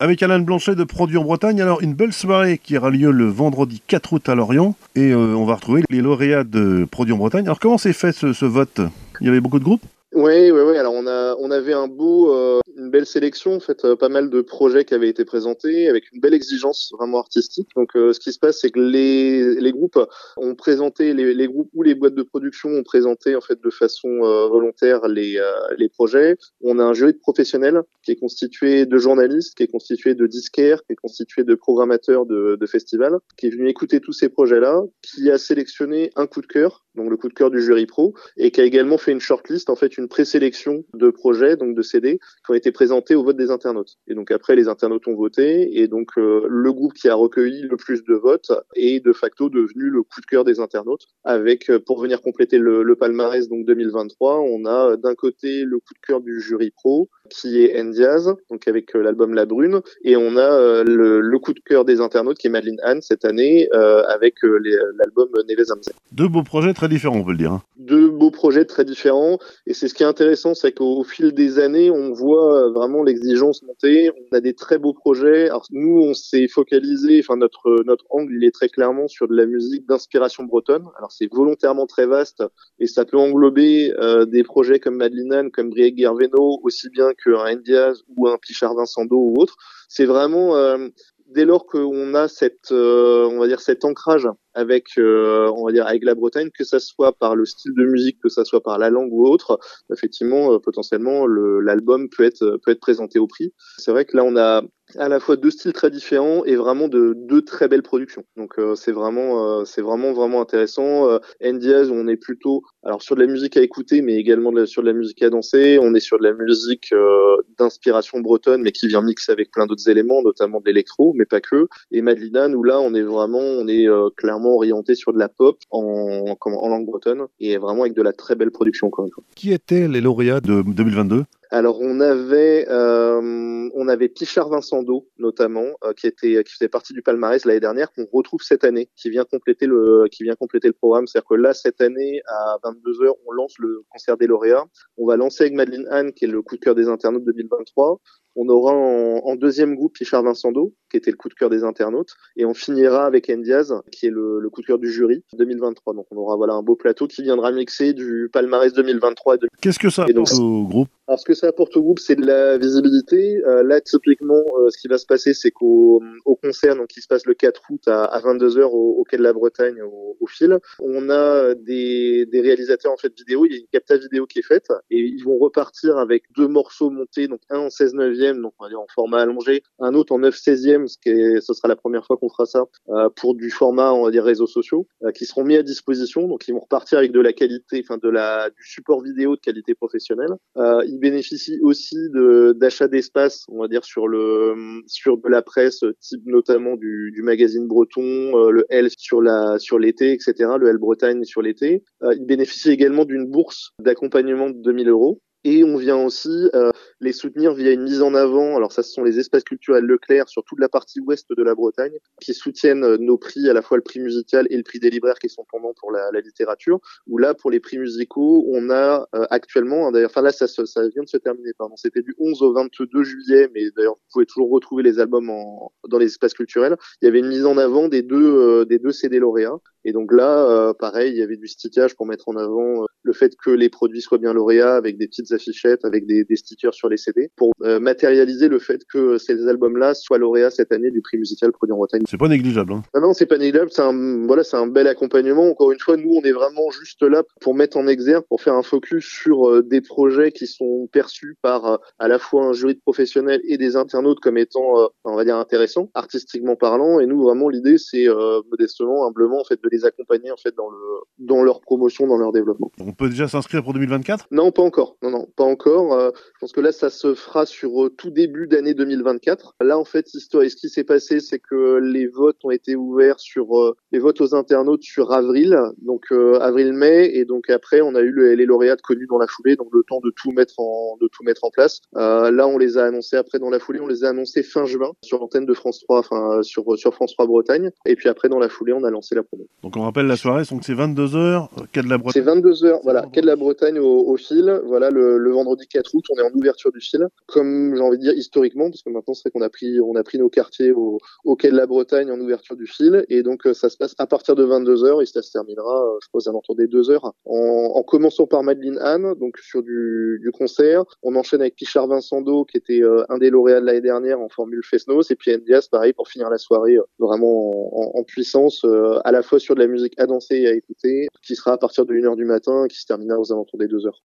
avec Alain Blanchet de Produits en Bretagne. Alors, une belle soirée qui aura lieu le vendredi 4 août à Lorient. Et euh, on va retrouver les lauréats de Produits en Bretagne. Alors, comment s'est fait ce, ce vote? Il y avait beaucoup de groupes? Oui, oui, oui. Alors on a, on avait un beau, euh, une belle sélection, en fait, euh, pas mal de projets qui avaient été présentés avec une belle exigence vraiment artistique. Donc, euh, ce qui se passe, c'est que les, les groupes ont présenté, les, les, groupes ou les boîtes de production ont présenté en fait de façon volontaire les, les projets. On a un jury de professionnels qui est constitué de journalistes, qui est constitué de disquaires, qui est constitué de programmateurs de, de festivals, qui est venu écouter tous ces projets-là, qui a sélectionné un coup de cœur, donc le coup de cœur du jury pro, et qui a également fait une shortlist, en fait, une présélection de projets, donc de CD, qui ont été présentés au vote des internautes. Et donc après, les internautes ont voté, et donc euh, le groupe qui a recueilli le plus de votes est de facto devenu le coup de cœur des internautes. Avec, euh, pour venir compléter le, le palmarès donc 2023, on a d'un côté le coup de cœur du jury pro, qui est Ndiaz, donc avec l'album La Brune, et on a le, le, coup de cœur des internautes qui est Madeleine Anne cette année avec l'album Neves Amzé. Deux beaux projets très différents, on peut le dire. Hein. Deux beaux projets très différents, et c'est ce qui est intéressant, c'est qu'au fil des années, on voit vraiment l'exigence monter. On a des très beaux projets. Alors nous, on s'est focalisé, enfin notre notre angle, il est très clairement sur de la musique d'inspiration bretonne. Alors c'est volontairement très vaste et ça peut englober euh, des projets comme Madeleine, comme Brieg Gerveno, aussi bien qu'un Ndiaz ou un Pichard Vincendo ou autre. C'est vraiment euh, dès lors qu'on a cette, euh, on va dire, cet ancrage avec, euh, on va dire, avec la Bretagne, que ça soit par le style de musique, que ça soit par la langue ou autre, effectivement, euh, potentiellement, l'album peut être peut être présenté au prix. C'est vrai que là, on a à la fois deux styles très différents et vraiment de deux très belles productions. Donc euh, c'est vraiment c'est vraiment vraiment intéressant. Euh, Ndiaz, on est plutôt alors sur de la musique à écouter, mais également sur de la musique à danser. On est sur de la musique d'inspiration bretonne, mais qui vient mixer avec plein d'autres éléments, notamment de l'électro, mais pas que. Et Madlina, nous là, on est vraiment on est clairement orienté sur de la pop en, en langue bretonne et vraiment avec de la très belle production encore une fois. Qui étaient les lauréats de 2022 alors on avait euh, on avait Pichard Vincendo notamment euh, qui était qui faisait partie du palmarès l'année dernière qu'on retrouve cette année qui vient compléter le qui vient compléter le programme. C'est-à-dire que là cette année à 22 h on lance le concert des lauréats. On va lancer avec Madeleine Anne qui est le coup de cœur des internautes 2023 on aura en, deuxième groupe Pichard Vincendo, qui était le coup de cœur des internautes, et on finira avec Ndiaz, qui est le, coup de cœur du jury 2023. Donc on aura voilà un beau plateau qui viendra mixer du palmarès 2023 Qu'est-ce que ça apporte au groupe? Alors ce que ça apporte au groupe, c'est de la visibilité. Euh, là, typiquement, euh, ce qui va se passer, c'est qu'au au concert, donc qui se passe le 4 août à, 22h au, Quai de la Bretagne, au, fil, on a des, des réalisateurs en fait vidéo. Il y a une capta vidéo qui est faite, et ils vont repartir avec deux morceaux montés, donc un en 16 9 donc on va dire en format allongé, un autre en 9 16e, ce qui est, ce sera la première fois qu'on fera ça euh, pour du format on va dire réseaux sociaux, euh, qui seront mis à disposition, donc ils vont repartir avec de la qualité, enfin de la du support vidéo de qualité professionnelle. Euh, ils bénéficient aussi de d'achat d'espace, on va dire sur le sur de la presse, type notamment du, du magazine Breton, le L sur la sur l'été, etc. Le L Bretagne sur l'été. Ils bénéficient également d'une bourse d'accompagnement de 2000 euros et on vient aussi euh, les soutenir via une mise en avant. Alors ça, ce sont les espaces culturels Leclerc sur toute la partie ouest de la Bretagne qui soutiennent euh, nos prix, à la fois le prix musical et le prix des libraires qui sont pendant pour la, la littérature. Où là, pour les prix musicaux, on a euh, actuellement, hein, d'ailleurs, enfin là, ça, ça vient de se terminer. Pardon, c'était du 11 au 22 juillet, mais d'ailleurs, vous pouvez toujours retrouver les albums en, dans les espaces culturels. Il y avait une mise en avant des deux des deux CD lauréats. Et donc là, pareil, il y avait du stickage pour mettre en avant le fait que les produits soient bien lauréats avec des petites affichettes, avec des, des stickers sur les CD, pour euh, matérialiser le fait que ces albums-là soient lauréats cette année du prix musical produit en Bretagne. C'est pas négligeable. Hein. Non, non, c'est pas négligeable. C'est un, voilà, c'est un bel accompagnement. Encore une fois, nous, on est vraiment juste là pour mettre en exergue, pour faire un focus sur euh, des projets qui sont perçus par euh, à la fois un jury de professionnels et des internautes comme étant, on va dire, intéressants, artistiquement parlant. Et nous, vraiment, l'idée, c'est modestement, humblement, en fait, de les accompagner en fait dans le dans leur promotion, dans leur développement. On peut déjà s'inscrire pour 2024 Non, pas encore. Non, non, pas encore. Euh, je pense que là, ça se fera sur euh, tout début d'année 2024. Là, en fait, histoire, ce qui s'est passé, c'est que les votes ont été ouverts sur euh, les votes aux internautes sur avril, donc avril-mai, et donc après, on a eu les lauréats connus dans la foulée, donc le temps de tout mettre en de tout mettre en place. là, on les a annoncés après dans la foulée, on les a annoncés fin juin sur l'antenne de France 3, enfin sur sur France 3 Bretagne, et puis après dans la foulée, on a lancé la promo. Donc on rappelle la soirée, donc c'est 22 h quai de la Bretagne. C'est 22 h voilà, quai de la Bretagne au, au fil. Voilà le le, le, vendredi 4 août, on est en ouverture du fil, comme j'ai envie de dire historiquement, parce que maintenant c'est qu'on a pris on a pris nos quartiers au, quai de la Bretagne en ouverture du fil, et donc ça se passe à partir de 22h et ça se terminera, je pense, à l'entour des 2 heures, en, en, commençant par Madeleine Anne, donc sur du, concert, on enchaîne avec Pichard Vincent Do, qui était un des lauréats de l'année dernière en formule Fesnos, et puis Ndias, pareil, pour finir la soirée vraiment en, en puissance, à la fois sur de la musique à danser et à écouter, qui sera à partir de 1h du matin, qui se terminera aux alentours des 2 heures.